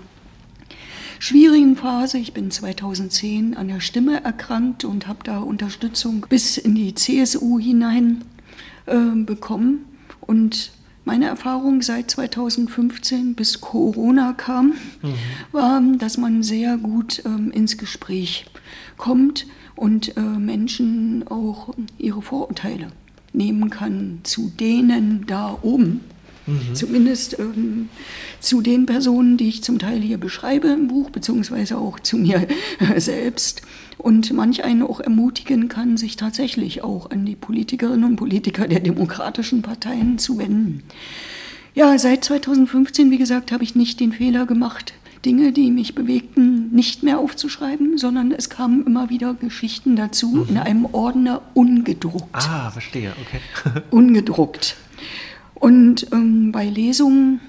Speaker 3: schwierigen Phase. Ich bin 2010 an der Stimme erkrankt und habe da Unterstützung bis in die CSU hinein äh, bekommen. Und meine Erfahrung seit 2015 bis Corona kam, mhm. war, dass man sehr gut ähm, ins Gespräch kommt und äh, Menschen auch ihre Vorurteile nehmen kann zu denen da oben, Mhm. Zumindest ähm, zu den Personen, die ich zum Teil hier beschreibe im Buch, beziehungsweise auch zu mir <laughs> selbst. Und manch einen auch ermutigen kann, sich tatsächlich auch an die Politikerinnen und Politiker der demokratischen Parteien zu wenden. Ja, seit 2015, wie gesagt, habe ich nicht den Fehler gemacht, Dinge, die mich bewegten, nicht mehr aufzuschreiben, sondern es kamen immer wieder Geschichten dazu mhm. in einem Ordner ungedruckt.
Speaker 2: Ah, verstehe, okay. <laughs>
Speaker 3: ungedruckt. Und ähm, bei Lesungen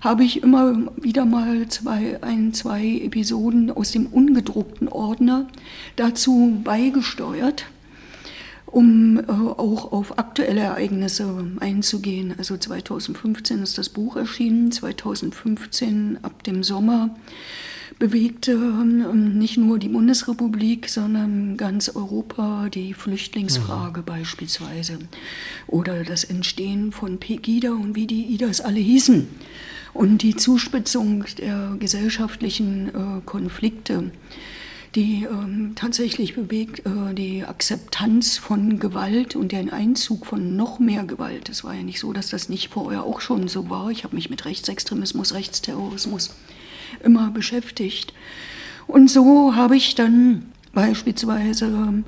Speaker 3: habe ich immer wieder mal zwei, ein, zwei Episoden aus dem ungedruckten Ordner dazu beigesteuert, um äh, auch auf aktuelle Ereignisse einzugehen. Also 2015 ist das Buch erschienen, 2015 ab dem Sommer bewegte nicht nur die Bundesrepublik, sondern ganz Europa die Flüchtlingsfrage mhm. beispielsweise oder das Entstehen von Pegida und wie die Idas alle hießen und die Zuspitzung der gesellschaftlichen äh, Konflikte die ähm, tatsächlich bewegt äh, die Akzeptanz von Gewalt und den Einzug von noch mehr Gewalt. Es war ja nicht so, dass das nicht vorher auch schon so war. Ich habe mich mit Rechtsextremismus, Rechtsterrorismus immer beschäftigt. Und so habe ich dann beispielsweise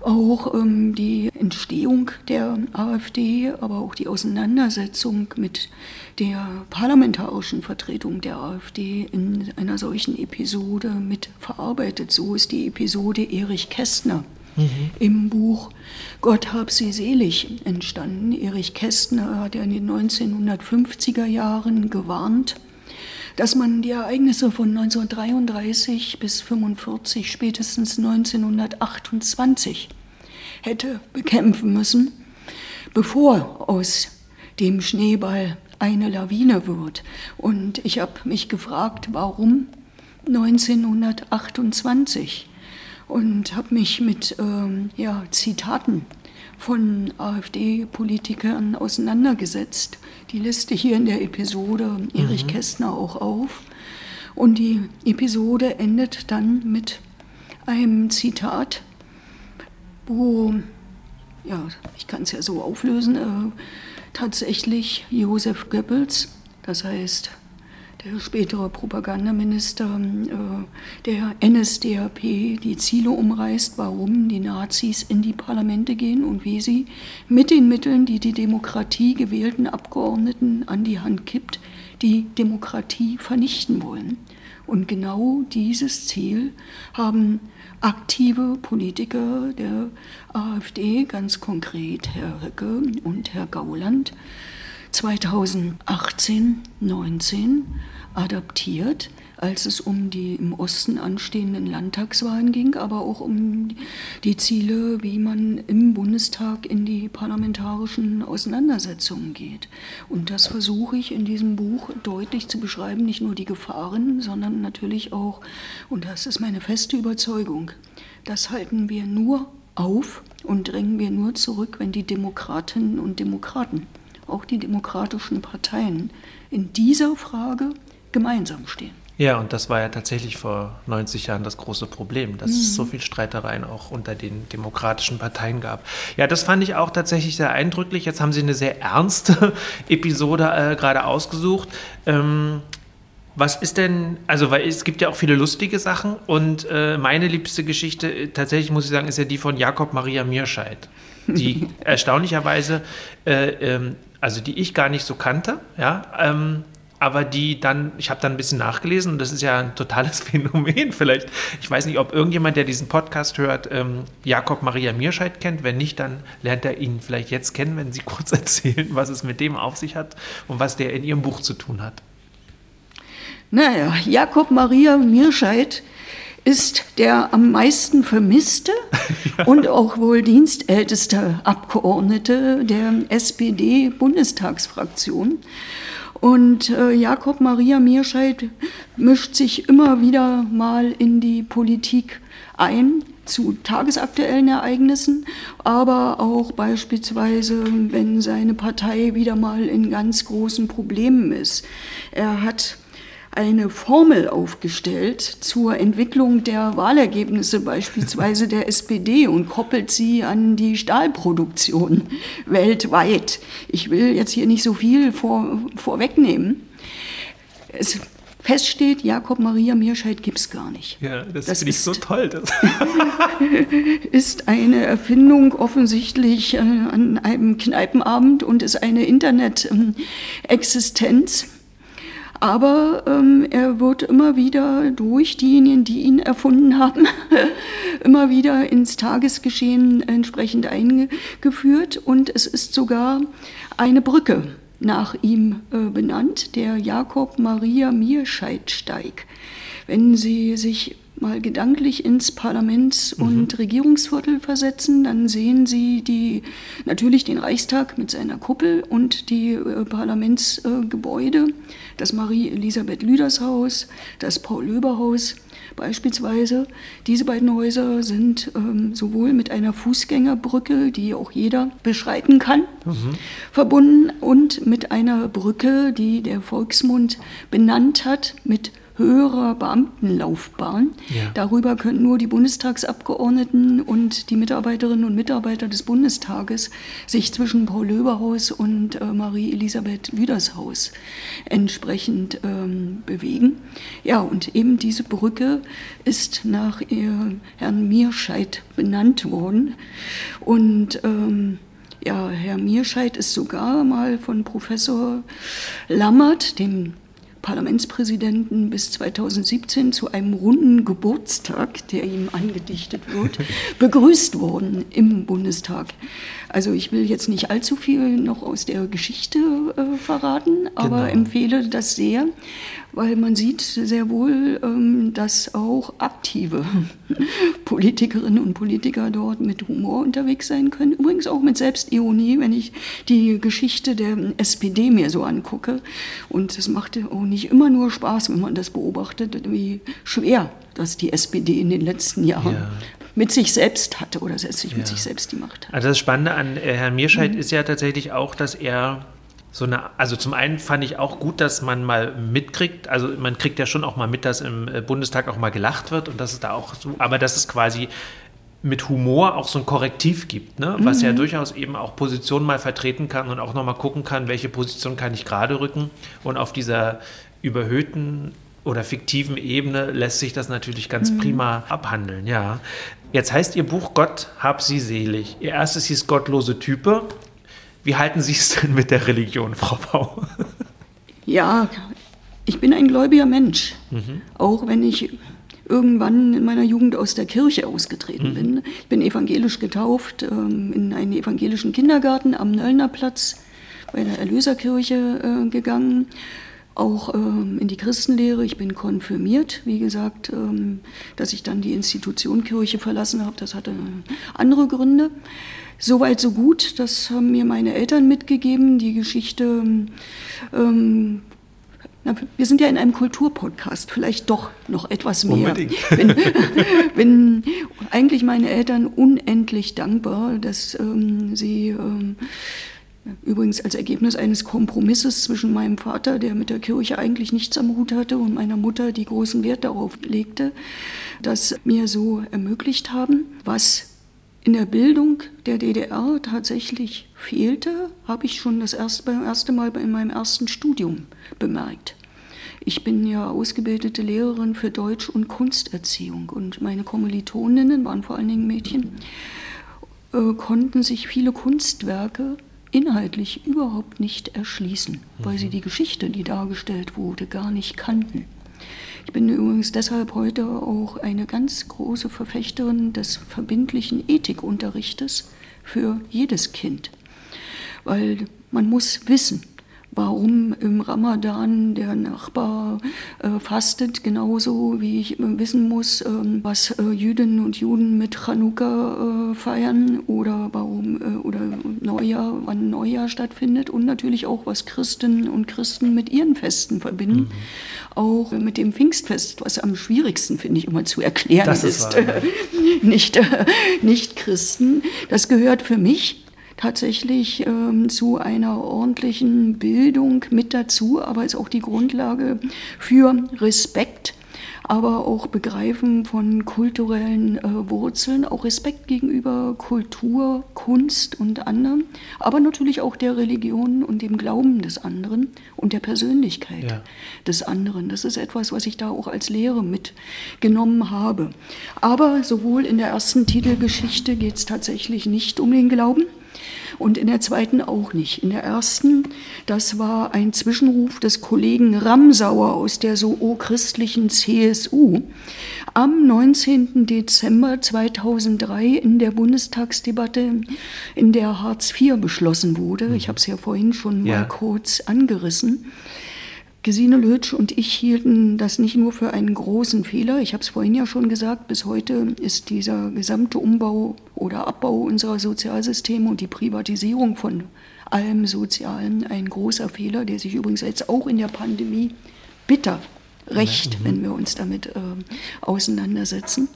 Speaker 3: auch ähm, die Entstehung der AfD, aber auch die Auseinandersetzung mit der parlamentarischen Vertretung der AfD in einer solchen Episode mit verarbeitet. So ist die Episode Erich Kästner mhm. im Buch Gott hab sie selig entstanden. Erich Kästner hat ja in den 1950er Jahren gewarnt, dass man die Ereignisse von 1933 bis 1945, spätestens 1928 hätte bekämpfen müssen, bevor aus dem Schneeball eine Lawine wird. Und ich habe mich gefragt, warum 1928? Und habe mich mit ähm, ja, Zitaten von AfD-Politikern auseinandergesetzt. Die Liste hier in der Episode Erich mhm. Kästner auch auf. Und die Episode endet dann mit einem Zitat wo, ja, ich kann es ja so auflösen, äh, tatsächlich Josef Goebbels, das heißt der spätere Propagandaminister äh, der NSDAP, die Ziele umreißt, warum die Nazis in die Parlamente gehen und wie sie mit den Mitteln, die die Demokratie gewählten Abgeordneten an die Hand kippt, die Demokratie vernichten wollen. Und genau dieses Ziel haben aktive Politiker der AfD, ganz konkret Herr Ricke und Herr Gauland, 2018, 19 adaptiert als es um die im Osten anstehenden Landtagswahlen ging, aber auch um die Ziele, wie man im Bundestag in die parlamentarischen Auseinandersetzungen geht. Und das versuche ich in diesem Buch deutlich zu beschreiben, nicht nur die Gefahren, sondern natürlich auch, und das ist meine feste Überzeugung, das halten wir nur auf und drängen wir nur zurück, wenn die Demokratinnen und Demokraten, auch die demokratischen Parteien, in dieser Frage gemeinsam stehen.
Speaker 2: Ja, und das war ja tatsächlich vor 90 Jahren das große Problem, dass mhm. es so viel Streitereien auch unter den demokratischen Parteien gab. Ja, das fand ich auch tatsächlich sehr eindrücklich. Jetzt haben Sie eine sehr ernste <laughs> Episode äh, gerade ausgesucht. Ähm, was ist denn, also weil es gibt ja auch viele lustige Sachen und äh, meine liebste Geschichte, äh, tatsächlich muss ich sagen, ist ja die von Jakob Maria Mirscheid, die <laughs> erstaunlicherweise, äh, ähm, also die ich gar nicht so kannte, ja, ähm, aber die dann, ich habe dann ein bisschen nachgelesen und das ist ja ein totales <laughs> Phänomen vielleicht. Ich weiß nicht, ob irgendjemand, der diesen Podcast hört, ähm, Jakob Maria Mierscheid kennt. Wenn nicht, dann lernt er ihn vielleicht jetzt kennen, wenn Sie <laughs> kurz erzählen, was es mit dem auf sich hat und was der in Ihrem Buch zu tun hat.
Speaker 3: Naja, Jakob Maria Mierscheid ist der am meisten vermisste <laughs> ja. und auch wohl dienstälteste Abgeordnete der SPD-Bundestagsfraktion. Und äh, Jakob Maria Mierscheid mischt sich immer wieder mal in die Politik ein zu tagesaktuellen Ereignissen, aber auch beispielsweise, wenn seine Partei wieder mal in ganz großen Problemen ist. Er hat eine Formel aufgestellt zur Entwicklung der Wahlergebnisse beispielsweise der <laughs> SPD und koppelt sie an die Stahlproduktion <laughs> weltweit. Ich will jetzt hier nicht so viel vor, vorwegnehmen. Es feststeht, Jakob Maria Mirscheid gibt es gar nicht.
Speaker 2: Ja, das, das finde ich so toll. Das <laughs>
Speaker 3: ist eine Erfindung offensichtlich äh, an einem Kneipenabend und ist eine Internet-Existenz. Aber ähm, er wird immer wieder durch diejenigen, die ihn erfunden haben, <laughs> immer wieder ins Tagesgeschehen entsprechend eingeführt. Und es ist sogar eine Brücke nach ihm äh, benannt, der Jakob Maria Mierscheidsteig. Wenn Sie sich mal gedanklich ins Parlaments- und mhm. Regierungsviertel versetzen, dann sehen Sie die, natürlich den Reichstag mit seiner Kuppel und die äh, Parlamentsgebäude, äh, das Marie-Elisabeth Lüders Haus, das Paul-Löber-Haus beispielsweise. Diese beiden Häuser sind ähm, sowohl mit einer Fußgängerbrücke, die auch jeder beschreiten kann, mhm. verbunden und mit einer Brücke, die der Volksmund benannt hat, mit höherer Beamtenlaufbahn. Ja. Darüber können nur die Bundestagsabgeordneten und die Mitarbeiterinnen und Mitarbeiter des Bundestages sich zwischen Paul Löberhaus und äh, Marie-Elisabeth Lüdershaus entsprechend ähm, bewegen. Ja, und eben diese Brücke ist nach ihr, Herrn Mierscheid benannt worden. Und ähm, ja, Herr Mierscheid ist sogar mal von Professor Lammert, dem Parlamentspräsidenten bis 2017 zu einem runden Geburtstag, der ihm angedichtet wird, <laughs> begrüßt worden im Bundestag. Also ich will jetzt nicht allzu viel noch aus der Geschichte äh, verraten, aber genau. empfehle das sehr, weil man sieht sehr wohl, ähm, dass auch aktive <laughs> Politikerinnen und Politiker dort mit Humor unterwegs sein können. Übrigens auch mit Selbstironie, wenn ich die Geschichte der SPD mir so angucke. Und es macht auch nicht immer nur Spaß, wenn man das beobachtet, wie schwer das die SPD in den letzten Jahren ja mit sich selbst hatte oder sich ja. mit sich selbst die Macht
Speaker 2: hat. Also das Spannende an äh, Herrn Mierscheid mhm. ist ja tatsächlich auch, dass er so eine, also zum einen fand ich auch gut, dass man mal mitkriegt, also man kriegt ja schon auch mal mit, dass im äh, Bundestag auch mal gelacht wird und dass es da auch so, aber dass es quasi mit Humor auch so ein Korrektiv gibt, ne? was mhm. ja durchaus eben auch Positionen mal vertreten kann und auch nochmal gucken kann, welche Position kann ich gerade rücken und auf dieser überhöhten oder fiktiven Ebene lässt sich das natürlich ganz mhm. prima abhandeln, ja. Jetzt heißt Ihr Buch Gott hab sie selig. Ihr erstes hieß Gottlose Type. Wie halten Sie es denn mit der Religion, Frau Bau?
Speaker 3: Ja, ich bin ein gläubiger Mensch. Mhm. Auch wenn ich irgendwann in meiner Jugend aus der Kirche ausgetreten mhm. bin. Ich bin evangelisch getauft ähm, in einen evangelischen Kindergarten am Nöllner Platz bei der Erlöserkirche äh, gegangen. Auch ähm, in die Christenlehre. Ich bin konfirmiert. Wie gesagt, ähm, dass ich dann die Institution Kirche verlassen habe, das hatte andere Gründe. Soweit, so gut. Das haben mir meine Eltern mitgegeben. Die Geschichte. Ähm, na, wir sind ja in einem Kulturpodcast, vielleicht doch noch etwas mehr. Unbedingt. Bin, bin <laughs> eigentlich meine Eltern unendlich dankbar, dass ähm, sie ähm, übrigens als Ergebnis eines Kompromisses zwischen meinem Vater, der mit der Kirche eigentlich nichts am Hut hatte, und meiner Mutter, die großen Wert darauf legte, das mir so ermöglicht haben, was in der Bildung der DDR tatsächlich fehlte, habe ich schon das erste, erste Mal in meinem ersten Studium bemerkt. Ich bin ja ausgebildete Lehrerin für Deutsch- und Kunsterziehung und meine Kommilitoninnen, waren vor allen Dingen Mädchen, äh, konnten sich viele Kunstwerke inhaltlich überhaupt nicht erschließen, weil sie mhm. die Geschichte, die dargestellt wurde, gar nicht kannten. Ich bin übrigens deshalb heute auch eine ganz große Verfechterin des verbindlichen Ethikunterrichtes für jedes Kind, weil man muss wissen, warum im Ramadan der Nachbar äh, fastet, genauso wie ich äh, wissen muss, äh, was äh, Jüdinnen und Juden mit Chanukka äh, feiern oder warum äh, oder Neujahr, wann Neujahr stattfindet und natürlich auch, was Christinnen und Christen mit ihren Festen verbinden. Mhm. Auch mit dem Pfingstfest, was am schwierigsten, finde ich, immer zu erklären das ist. ist wahr, <laughs> nicht, nicht Christen. Das gehört für mich tatsächlich ähm, zu einer ordentlichen Bildung mit dazu, aber ist auch die Grundlage für Respekt aber auch Begreifen von kulturellen äh, Wurzeln, auch Respekt gegenüber Kultur, Kunst und anderem, aber natürlich auch der Religion und dem Glauben des anderen und der Persönlichkeit ja. des anderen. Das ist etwas, was ich da auch als Lehre mitgenommen habe. Aber sowohl in der ersten Titelgeschichte geht es tatsächlich nicht um den Glauben, und in der zweiten auch nicht. In der ersten, das war ein Zwischenruf des Kollegen Ramsauer aus der so christlichen CSU am 19. Dezember 2003 in der Bundestagsdebatte, in der Hartz IV beschlossen wurde. Ich habe es ja vorhin schon mal ja. kurz angerissen. Gesine Lötsch und ich hielten das nicht nur für einen großen Fehler. Ich habe es vorhin ja schon gesagt, bis heute ist dieser gesamte Umbau oder Abbau unserer Sozialsysteme und die Privatisierung von allem Sozialen ein großer Fehler, der sich übrigens jetzt auch in der Pandemie bitter recht, wenn wir uns damit äh, auseinandersetzen.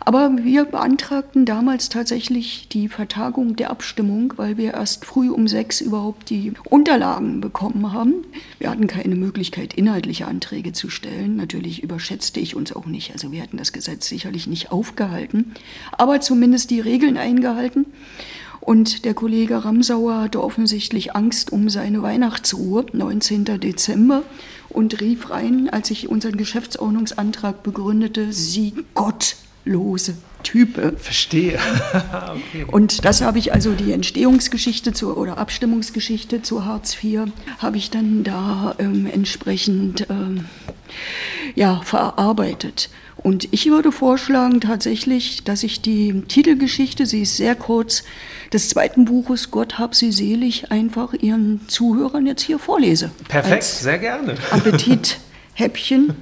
Speaker 3: Aber wir beantragten damals tatsächlich die Vertagung der Abstimmung, weil wir erst früh um sechs überhaupt die Unterlagen bekommen haben. Wir hatten keine Möglichkeit, inhaltliche Anträge zu stellen. Natürlich überschätzte ich uns auch nicht. Also wir hätten das Gesetz sicherlich nicht aufgehalten, aber zumindest die Regeln eingehalten. Und der Kollege Ramsauer hatte offensichtlich Angst um seine Weihnachtsruhe, 19. Dezember, und rief rein, als ich unseren Geschäftsordnungsantrag begründete, Sie gottlose Type.
Speaker 2: Verstehe. <laughs> okay.
Speaker 3: Und das habe ich also die Entstehungsgeschichte zu, oder Abstimmungsgeschichte zu Hartz IV, habe ich dann da ähm, entsprechend ähm, ja, verarbeitet. Und ich würde vorschlagen tatsächlich, dass ich die Titelgeschichte, sie ist sehr kurz, des zweiten Buches Gott hab sie selig einfach Ihren Zuhörern jetzt hier vorlese.
Speaker 2: Perfekt, sehr gerne. <laughs>
Speaker 3: Appetithäppchen.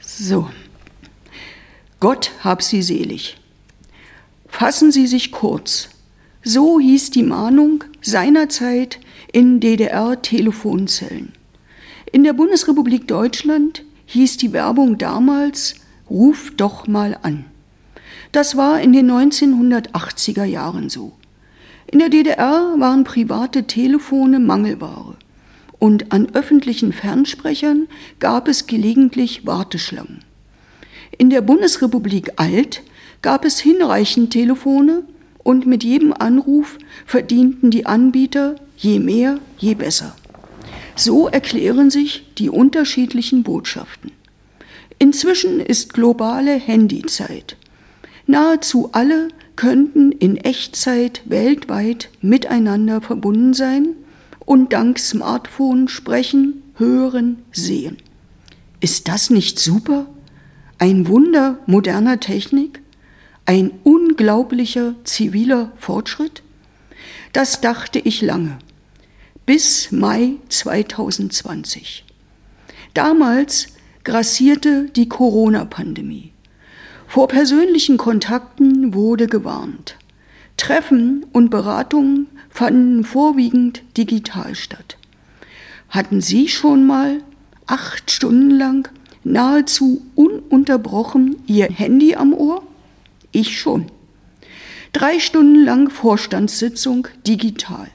Speaker 3: So. Gott hab sie selig. Fassen Sie sich kurz. So hieß die Mahnung seinerzeit in DDR-Telefonzellen. In der Bundesrepublik Deutschland hieß die Werbung damals Ruf doch mal an. Das war in den 1980er Jahren so. In der DDR waren private Telefone Mangelware und an öffentlichen Fernsprechern gab es gelegentlich Warteschlangen. In der Bundesrepublik Alt gab es hinreichend Telefone und mit jedem Anruf verdienten die Anbieter je mehr, je besser. So erklären sich die unterschiedlichen Botschaften. Inzwischen ist globale Handyzeit. Nahezu alle könnten in Echtzeit weltweit miteinander verbunden sein und dank Smartphone sprechen, hören, sehen. Ist das nicht super? Ein Wunder moderner Technik? Ein unglaublicher ziviler Fortschritt? Das dachte ich lange bis Mai 2020. Damals grassierte die Corona-Pandemie. Vor persönlichen Kontakten wurde gewarnt. Treffen und Beratungen fanden vorwiegend digital statt. Hatten Sie schon mal acht Stunden lang nahezu ununterbrochen Ihr Handy am Ohr? Ich schon. Drei Stunden lang Vorstandssitzung digital.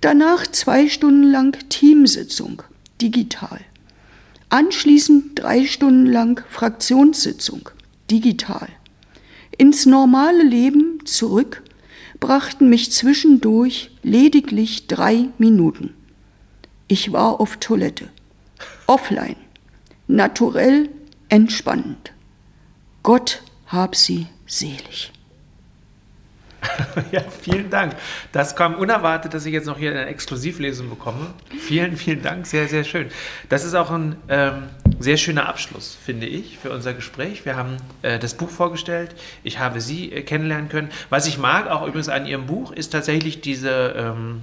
Speaker 3: Danach zwei Stunden lang Teamsitzung, digital. Anschließend drei Stunden lang Fraktionssitzung, digital. Ins normale Leben zurück brachten mich zwischendurch lediglich drei Minuten. Ich war auf Toilette, offline, naturell, entspannend. Gott hab sie selig. <laughs>
Speaker 2: ja, vielen Dank. Das kam unerwartet, dass ich jetzt noch hier eine Exklusivlesung bekomme. Vielen, vielen Dank. Sehr, sehr schön. Das ist auch ein ähm, sehr schöner Abschluss, finde ich, für unser Gespräch. Wir haben äh, das Buch vorgestellt. Ich habe Sie äh, kennenlernen können. Was ich mag, auch übrigens an Ihrem Buch, ist tatsächlich diese. Ähm,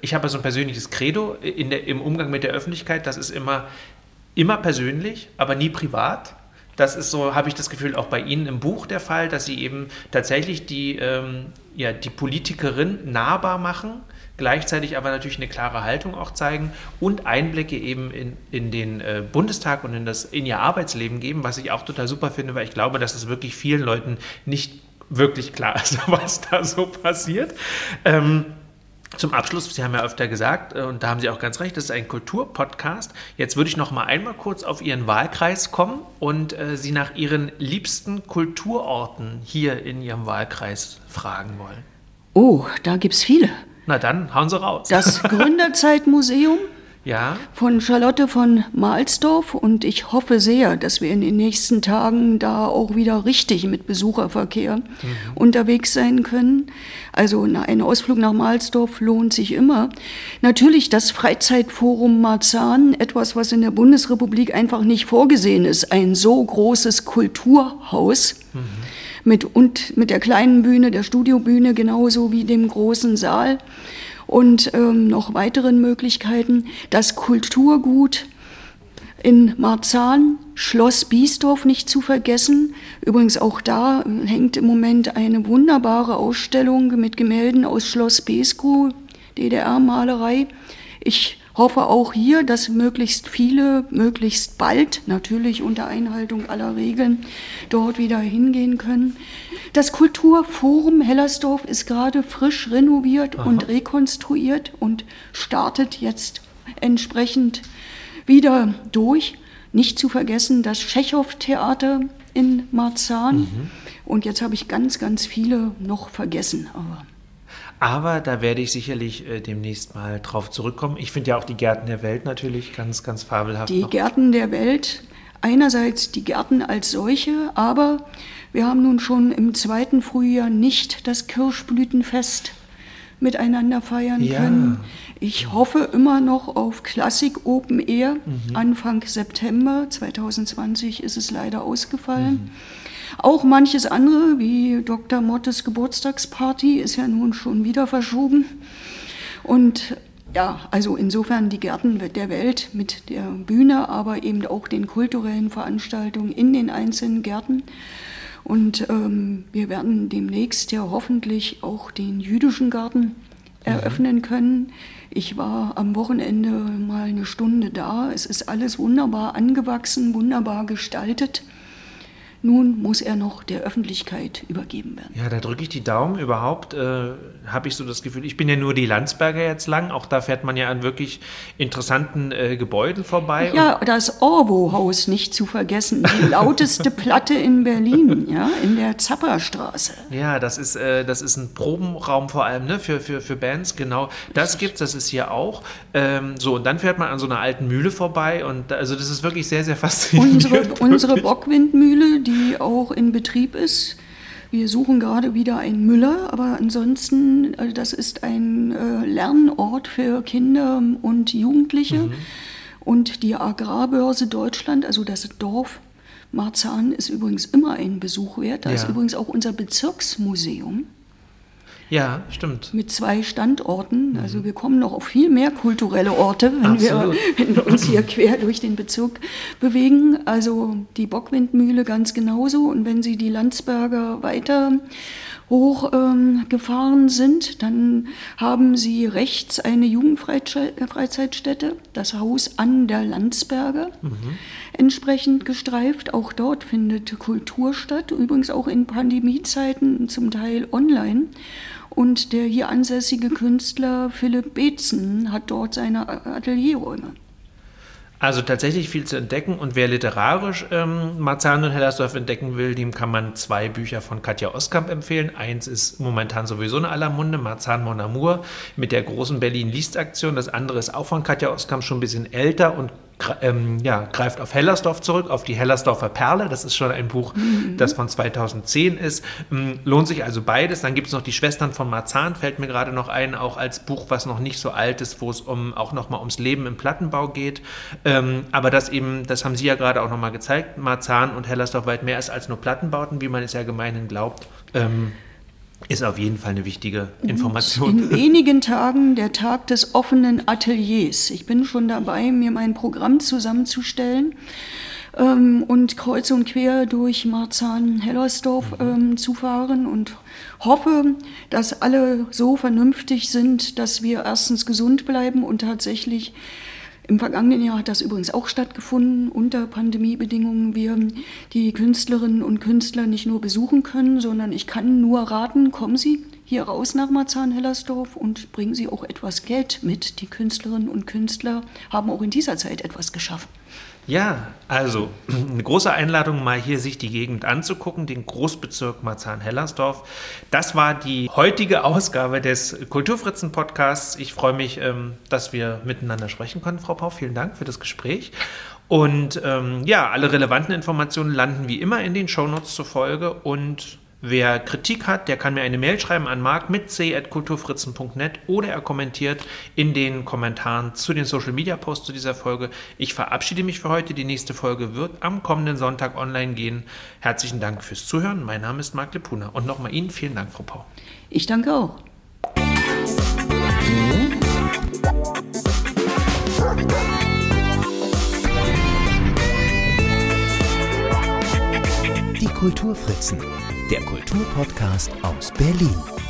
Speaker 2: ich habe so ein persönliches Credo der, im Umgang mit der Öffentlichkeit. Das ist immer, immer persönlich, aber nie privat. Das ist so, habe ich das Gefühl, auch bei Ihnen im Buch der Fall, dass Sie eben tatsächlich die, ähm, ja, die Politikerin nahbar machen, gleichzeitig aber natürlich eine klare Haltung auch zeigen und Einblicke eben in, in den äh, Bundestag und in, das, in ihr Arbeitsleben geben, was ich auch total super finde, weil ich glaube, dass es wirklich vielen Leuten nicht wirklich klar ist, <laughs> was da so passiert. Ähm, zum Abschluss, Sie haben ja öfter gesagt, äh, und da haben Sie auch ganz recht, das ist ein Kulturpodcast. Jetzt würde ich noch mal einmal kurz auf Ihren Wahlkreis kommen und äh, Sie nach Ihren liebsten Kulturorten hier in Ihrem Wahlkreis fragen wollen.
Speaker 3: Oh, da gibt es viele.
Speaker 2: Na dann, hauen Sie raus.
Speaker 3: Das <laughs> Gründerzeitmuseum
Speaker 2: ja.
Speaker 3: von Charlotte von Mahlsdorf und ich hoffe sehr, dass wir in den nächsten Tagen da auch wieder richtig mit Besucherverkehr mhm. unterwegs sein können. Also ein Ausflug nach Mahlsdorf lohnt sich immer. Natürlich das Freizeitforum Marzahn, etwas, was in der Bundesrepublik einfach nicht vorgesehen ist. Ein so großes Kulturhaus. Mhm. Mit, und mit der kleinen Bühne, der Studiobühne, genauso wie dem großen Saal und ähm, noch weiteren Möglichkeiten. Das Kulturgut in Marzahn, Schloss Biesdorf nicht zu vergessen. Übrigens auch da hängt im Moment eine wunderbare Ausstellung mit Gemälden aus Schloss Beskow, DDR-Malerei. Ich hoffe auch hier, dass möglichst viele, möglichst bald, natürlich unter Einhaltung aller Regeln, dort wieder hingehen können. Das Kulturforum Hellersdorf ist gerade frisch renoviert Aha. und rekonstruiert und startet jetzt entsprechend wieder durch. Nicht zu vergessen das Tschechow-Theater in Marzahn. Mhm. Und jetzt habe ich ganz, ganz viele noch vergessen.
Speaker 2: Aber aber da werde ich sicherlich äh, demnächst mal drauf zurückkommen. Ich finde ja auch die Gärten der Welt natürlich ganz, ganz fabelhaft.
Speaker 3: Die noch. Gärten der Welt, einerseits die Gärten als solche, aber wir haben nun schon im zweiten Frühjahr nicht das Kirschblütenfest miteinander feiern ja. können. Ich hoffe immer noch auf Klassik Open Air. Mhm. Anfang September 2020 ist es leider ausgefallen. Mhm. Auch manches andere, wie Dr. Mottes Geburtstagsparty, ist ja nun schon wieder verschoben. Und ja, also insofern die Gärten der Welt mit der Bühne, aber eben auch den kulturellen Veranstaltungen in den einzelnen Gärten. Und ähm, wir werden demnächst ja hoffentlich auch den jüdischen Garten mhm. eröffnen können. Ich war am Wochenende mal eine Stunde da. Es ist alles wunderbar angewachsen, wunderbar gestaltet. Nun muss er noch der Öffentlichkeit übergeben werden.
Speaker 2: Ja, da drücke ich die Daumen. Überhaupt äh, habe ich so das Gefühl, ich bin ja nur die Landsberger jetzt lang. Auch da fährt man ja an wirklich interessanten äh, Gebäuden vorbei.
Speaker 3: Ja, das Orwo-Haus nicht zu vergessen. Die <laughs> lauteste Platte in Berlin, ja, in der Zapperstraße.
Speaker 2: Ja, das ist, äh, das ist ein Probenraum vor allem ne, für, für, für Bands. Genau, das gibt es, das ist hier auch. Ähm, so, und dann fährt man an so einer alten Mühle vorbei. Und also das ist wirklich sehr, sehr <laughs> faszinierend.
Speaker 3: Unsere, unsere Bockwindmühle, die auch in Betrieb ist. Wir suchen gerade wieder einen Müller, aber ansonsten, also das ist ein äh, Lernort für Kinder und Jugendliche. Mhm. Und die Agrarbörse Deutschland, also das Dorf Marzahn, ist übrigens immer ein Besuch wert. Da ja. ist übrigens auch unser Bezirksmuseum.
Speaker 2: Ja, stimmt.
Speaker 3: Mit zwei Standorten. Mhm. Also wir kommen noch auf viel mehr kulturelle Orte, wenn wir, <laughs> wenn wir, uns hier quer durch den Bezirk bewegen. Also die Bockwindmühle ganz genauso. Und wenn Sie die Landsberger weiter hochgefahren ähm, sind, dann haben Sie rechts eine Jugendfreizeitstätte, das Haus an der Landsberger, mhm. entsprechend gestreift. Auch dort findet Kultur statt, übrigens auch in Pandemiezeiten zum Teil online. Und der hier ansässige Künstler Philipp Beetzen hat dort seine Atelierräume.
Speaker 2: Also tatsächlich viel zu entdecken und wer literarisch ähm, Marzahn und Hellersdorf entdecken will, dem kann man zwei Bücher von Katja Oskamp empfehlen. Eins ist momentan sowieso in aller Munde, Marzahn Mon Amour mit der großen Berlin-Liest-Aktion. Das andere ist auch von Katja Oskamp schon ein bisschen älter und ähm, ja, greift auf Hellersdorf zurück, auf die Hellersdorfer Perle. Das ist schon ein Buch, mhm. das von 2010 ist. Ähm, lohnt sich also beides. Dann gibt es noch die Schwestern von Marzahn, fällt mir gerade noch ein, auch als Buch, was noch nicht so alt ist, wo es um, auch nochmal ums Leben im Plattenbau geht. Ähm, aber das eben, das haben Sie ja gerade auch nochmal gezeigt, Marzahn und Hellersdorf weit mehr ist als nur Plattenbauten, wie man es ja gemeinhin glaubt. Ähm, ist auf jeden Fall eine wichtige Information.
Speaker 3: In wenigen Tagen der Tag des offenen Ateliers. Ich bin schon dabei, mir mein Programm zusammenzustellen ähm, und kreuz und quer durch Marzahn-Hellersdorf mhm. ähm, zu fahren und hoffe, dass alle so vernünftig sind, dass wir erstens gesund bleiben und tatsächlich im vergangenen Jahr hat das übrigens auch stattgefunden unter Pandemiebedingungen. Wir die Künstlerinnen und Künstler nicht nur besuchen können, sondern ich kann nur raten, kommen Sie hier raus nach Marzahn-Hellersdorf und bringen Sie auch etwas Geld mit. Die Künstlerinnen und Künstler haben auch in dieser Zeit etwas geschaffen.
Speaker 2: Ja, also <clears throat> eine große Einladung, mal hier sich die Gegend anzugucken, den Großbezirk Marzahn-Hellersdorf. Das war die heutige Ausgabe des Kulturfritzen-Podcasts. Ich freue mich, ähm, dass wir miteinander sprechen konnten, Frau Pau. Vielen Dank für das Gespräch. Und ähm, ja, alle relevanten Informationen landen wie immer in den Shownotes zur Folge und Wer Kritik hat, der kann mir eine Mail schreiben an mark mit c.kulturfritzen.net oder er kommentiert in den Kommentaren zu den Social Media Posts zu dieser Folge. Ich verabschiede mich für heute. Die nächste Folge wird am kommenden Sonntag online gehen. Herzlichen Dank fürs Zuhören. Mein Name ist Marc Lepuna und nochmal Ihnen vielen Dank, Frau Pau.
Speaker 3: Ich danke auch.
Speaker 1: Die Kulturfritzen der Kulturpodcast aus Berlin.